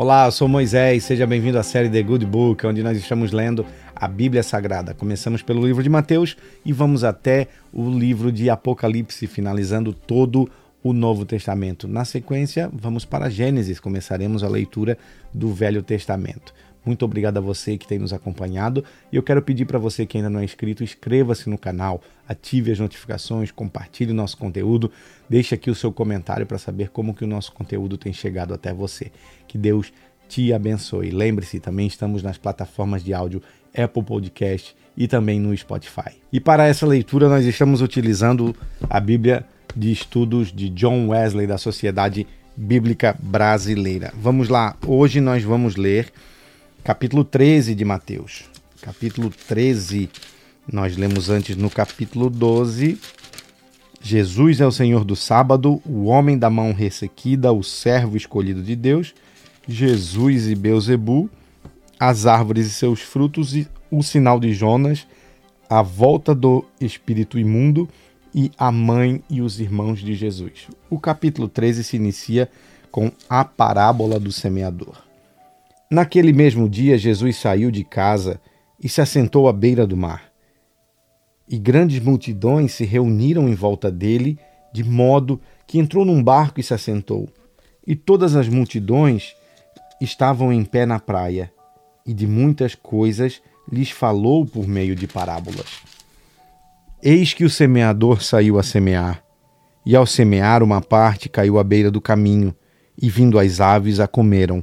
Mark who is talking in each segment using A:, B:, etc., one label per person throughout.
A: Olá, eu sou Moisés, seja bem-vindo à série The Good Book, onde nós estamos lendo a Bíblia Sagrada. Começamos pelo livro de Mateus e vamos até o livro de Apocalipse, finalizando todo o Novo Testamento. Na sequência, vamos para Gênesis, começaremos a leitura do Velho Testamento. Muito obrigado a você que tem nos acompanhado e eu quero pedir para você que ainda não é inscrito, inscreva-se no canal, ative as notificações, compartilhe o nosso conteúdo, deixe aqui o seu comentário para saber como que o nosso conteúdo tem chegado até você. Que Deus te abençoe. Lembre-se, também estamos nas plataformas de áudio Apple Podcast e também no Spotify. E para essa leitura nós estamos utilizando a Bíblia de Estudos de John Wesley da Sociedade Bíblica Brasileira. Vamos lá, hoje nós vamos ler capítulo 13 de Mateus. Capítulo 13, nós lemos antes no capítulo 12. Jesus é o Senhor do sábado, o homem da mão ressequida, o servo escolhido de Deus, Jesus e Beuzebu, as árvores e seus frutos, e o sinal de Jonas, a volta do espírito imundo e a mãe e os irmãos de Jesus. O capítulo 13 se inicia com a parábola do semeador. Naquele mesmo dia, Jesus saiu de casa e se assentou à beira do mar. E grandes multidões se reuniram em volta dele, de modo que entrou num barco e se assentou. E todas as multidões estavam em pé na praia, e de muitas coisas lhes falou por meio de parábolas. Eis que o semeador saiu a semear, e ao semear uma parte caiu à beira do caminho, e vindo as aves a comeram.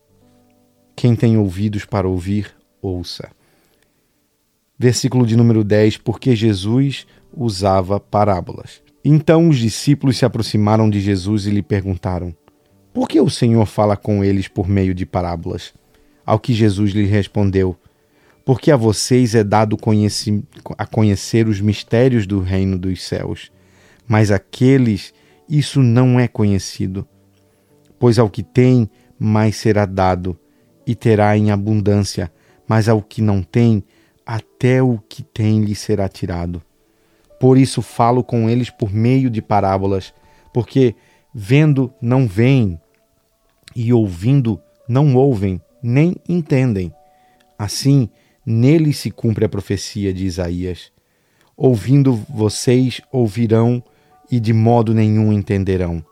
A: Quem tem ouvidos para ouvir, ouça. Versículo de número 10: Porque Jesus usava parábolas. Então os discípulos se aproximaram de Jesus e lhe perguntaram: Por que o Senhor fala com eles por meio de parábolas? Ao que Jesus lhe respondeu: Porque a vocês é dado a conhecer os mistérios do reino dos céus, mas àqueles isso não é conhecido. Pois ao que tem, mais será dado, e terá em abundância, mas ao que não tem, até o que tem lhe será tirado. Por isso falo com eles por meio de parábolas, porque vendo não veem, e ouvindo não ouvem, nem entendem. Assim, neles se cumpre a profecia de Isaías. Ouvindo vocês ouvirão e de modo nenhum entenderão.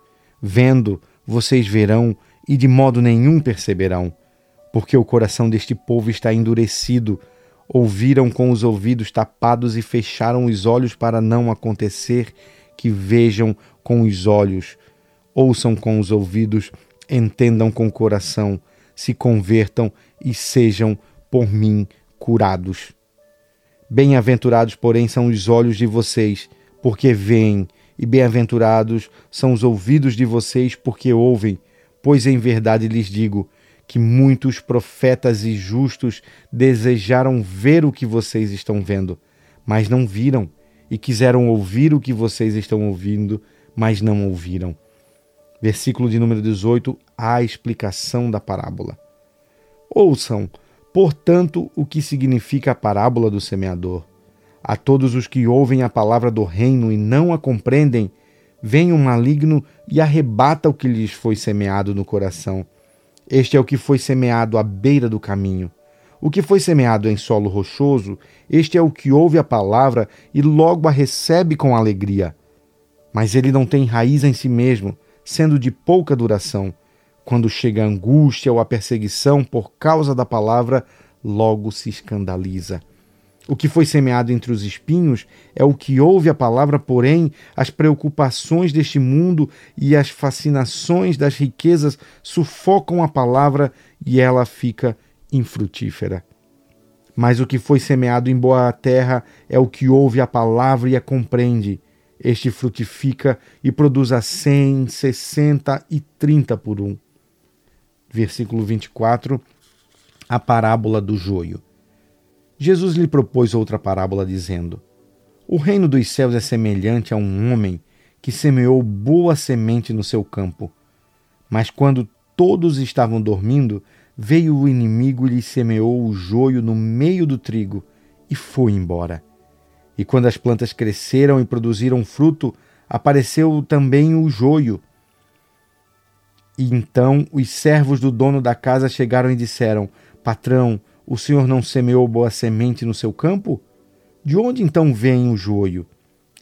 A: Vendo vocês verão e de modo nenhum perceberão porque o coração deste povo está endurecido. Ouviram com os ouvidos tapados e fecharam os olhos para não acontecer que vejam com os olhos, ouçam com os ouvidos, entendam com o coração, se convertam e sejam por mim curados. Bem-aventurados, porém, são os olhos de vocês, porque veem, e bem-aventurados são os ouvidos de vocês, porque ouvem, pois em verdade lhes digo que muitos profetas e justos desejaram ver o que vocês estão vendo, mas não viram, e quiseram ouvir o que vocês estão ouvindo, mas não ouviram. Versículo de número 18, a explicação da parábola. Ouçam, portanto, o que significa a parábola do semeador. A todos os que ouvem a palavra do reino e não a compreendem, vem um maligno e arrebata o que lhes foi semeado no coração. Este é o que foi semeado à beira do caminho. O que foi semeado em solo rochoso, este é o que ouve a palavra e logo a recebe com alegria. Mas ele não tem raiz em si mesmo, sendo de pouca duração. Quando chega a angústia ou a perseguição por causa da palavra, logo se escandaliza. O que foi semeado entre os espinhos é o que ouve a palavra, porém, as preocupações deste mundo e as fascinações das riquezas sufocam a palavra e ela fica infrutífera. Mas o que foi semeado em boa terra é o que ouve a palavra e a compreende. Este frutifica e produz a cem, sessenta e trinta por um. Versículo 24 a parábola do joio. Jesus lhe propôs outra parábola, dizendo: O reino dos céus é semelhante a um homem que semeou boa semente no seu campo. Mas quando todos estavam dormindo, veio o inimigo e lhe semeou o joio no meio do trigo e foi embora. E quando as plantas cresceram e produziram fruto, apareceu também o joio. E então os servos do dono da casa chegaram e disseram: Patrão, o senhor não semeou boa semente no seu campo? De onde então vem o joio?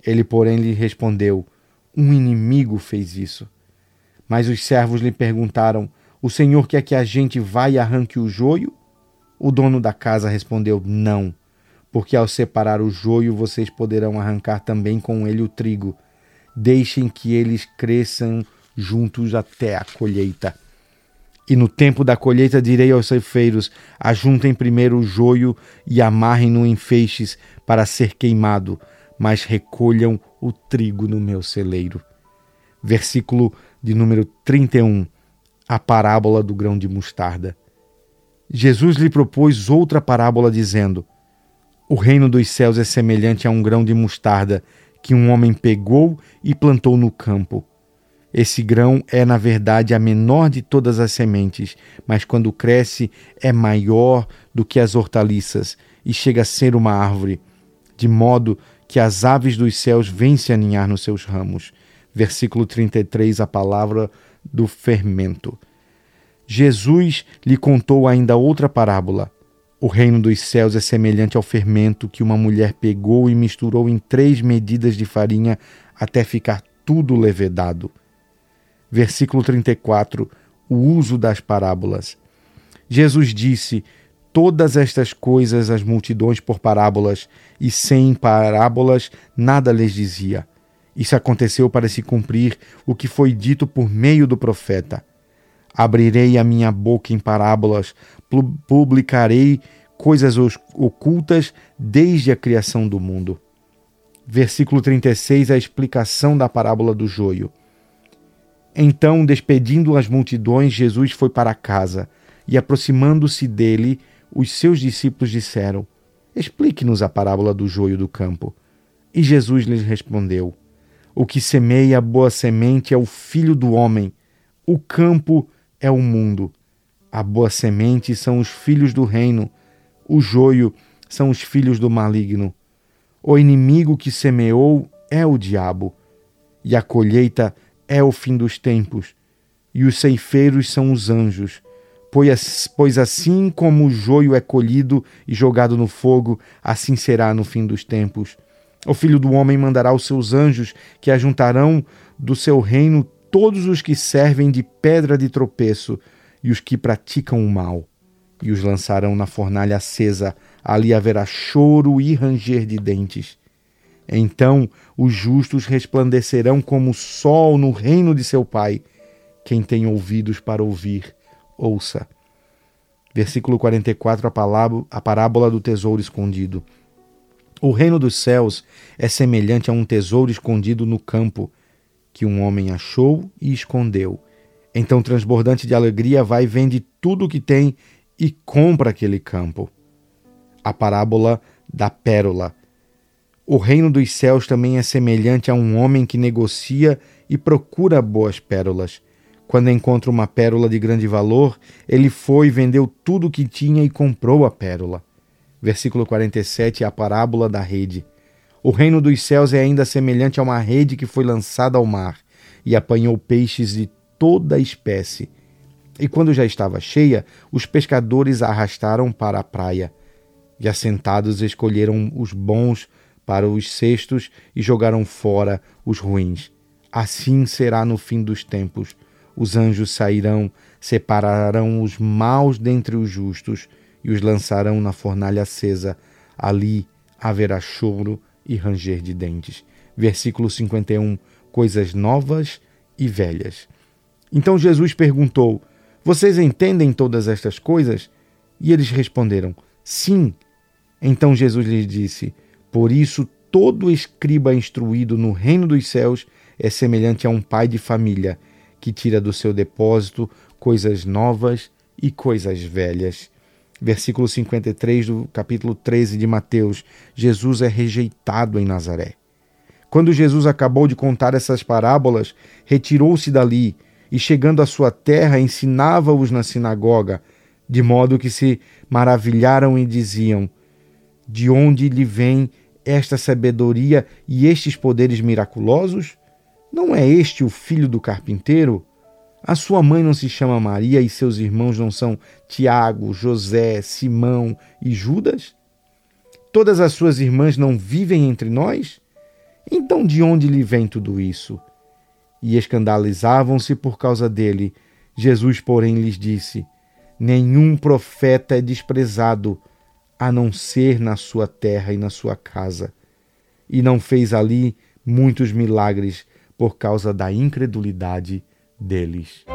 A: Ele, porém, lhe respondeu: Um inimigo fez isso. Mas os servos lhe perguntaram: O senhor quer que a gente vá e arranque o joio? O dono da casa respondeu: Não porque ao separar o joio vocês poderão arrancar também com ele o trigo. Deixem que eles cresçam juntos até a colheita. E no tempo da colheita direi aos ceifeiros: ajuntem primeiro o joio e amarrem-no em feixes para ser queimado, mas recolham o trigo no meu celeiro. Versículo de número 31, a parábola do grão de mostarda. Jesus lhe propôs outra parábola, dizendo: o reino dos céus é semelhante a um grão de mostarda que um homem pegou e plantou no campo. Esse grão é, na verdade, a menor de todas as sementes, mas quando cresce é maior do que as hortaliças e chega a ser uma árvore, de modo que as aves dos céus vêm se aninhar nos seus ramos. Versículo 33, a palavra do fermento. Jesus lhe contou ainda outra parábola. O reino dos céus é semelhante ao fermento que uma mulher pegou e misturou em três medidas de farinha até ficar tudo levedado. Versículo 34. O uso das parábolas. Jesus disse: Todas estas coisas as multidões por parábolas, e sem parábolas nada lhes dizia. Isso aconteceu para se cumprir o que foi dito por meio do profeta. Abrirei a minha boca em parábolas, publicarei coisas ocultas desde a criação do mundo. Versículo 36, a explicação da parábola do joio. Então, despedindo as multidões, Jesus foi para casa e, aproximando-se dele, os seus discípulos disseram: Explique-nos a parábola do joio do campo. E Jesus lhes respondeu: O que semeia a boa semente é o filho do homem. O campo é o mundo. A boa semente são os filhos do reino, o joio são os filhos do maligno. O inimigo que semeou é o diabo, e a colheita é o fim dos tempos, e os ceifeiros são os anjos. Pois assim como o joio é colhido e jogado no fogo, assim será no fim dos tempos. O filho do homem mandará os seus anjos, que ajuntarão do seu reino todos os que servem de pedra de tropeço e os que praticam o mal, e os lançarão na fornalha acesa. Ali haverá choro e ranger de dentes. Então os justos resplandecerão como o sol no reino de seu Pai. Quem tem ouvidos para ouvir, ouça. Versículo 44, a, palavra, a parábola do tesouro escondido. O reino dos céus é semelhante a um tesouro escondido no campo que um homem achou e escondeu. Então, transbordante de alegria, vai e vende tudo o que tem e compra aquele campo. A parábola da pérola. O reino dos céus também é semelhante a um homem que negocia e procura boas pérolas. Quando encontra uma pérola de grande valor, ele foi, vendeu tudo o que tinha e comprou a pérola. Versículo 47, a parábola da rede. O reino dos céus é ainda semelhante a uma rede que foi lançada ao mar e apanhou peixes de toda espécie. E quando já estava cheia, os pescadores a arrastaram para a praia. E assentados escolheram os bons para os cestos e jogaram fora os ruins. Assim será no fim dos tempos. Os anjos sairão, separarão os maus dentre os justos e os lançarão na fornalha acesa. Ali haverá choro e ranger de dentes. Versículo 51: Coisas novas e velhas. Então Jesus perguntou: Vocês entendem todas estas coisas? E eles responderam: Sim. Então Jesus lhes disse: Por isso todo escriba instruído no reino dos céus é semelhante a um pai de família que tira do seu depósito coisas novas e coisas velhas. Versículo 53 do capítulo 13 de Mateus: Jesus é rejeitado em Nazaré. Quando Jesus acabou de contar essas parábolas, retirou-se dali e, chegando à sua terra, ensinava-os na sinagoga, de modo que se maravilharam e diziam: De onde lhe vem esta sabedoria e estes poderes miraculosos? Não é este o filho do carpinteiro? A sua mãe não se chama Maria e seus irmãos não são Tiago, José, Simão e Judas? Todas as suas irmãs não vivem entre nós? Então de onde lhe vem tudo isso? E escandalizavam-se por causa dele. Jesus, porém, lhes disse: Nenhum profeta é desprezado, a não ser na sua terra e na sua casa. E não fez ali muitos milagres por causa da incredulidade deles.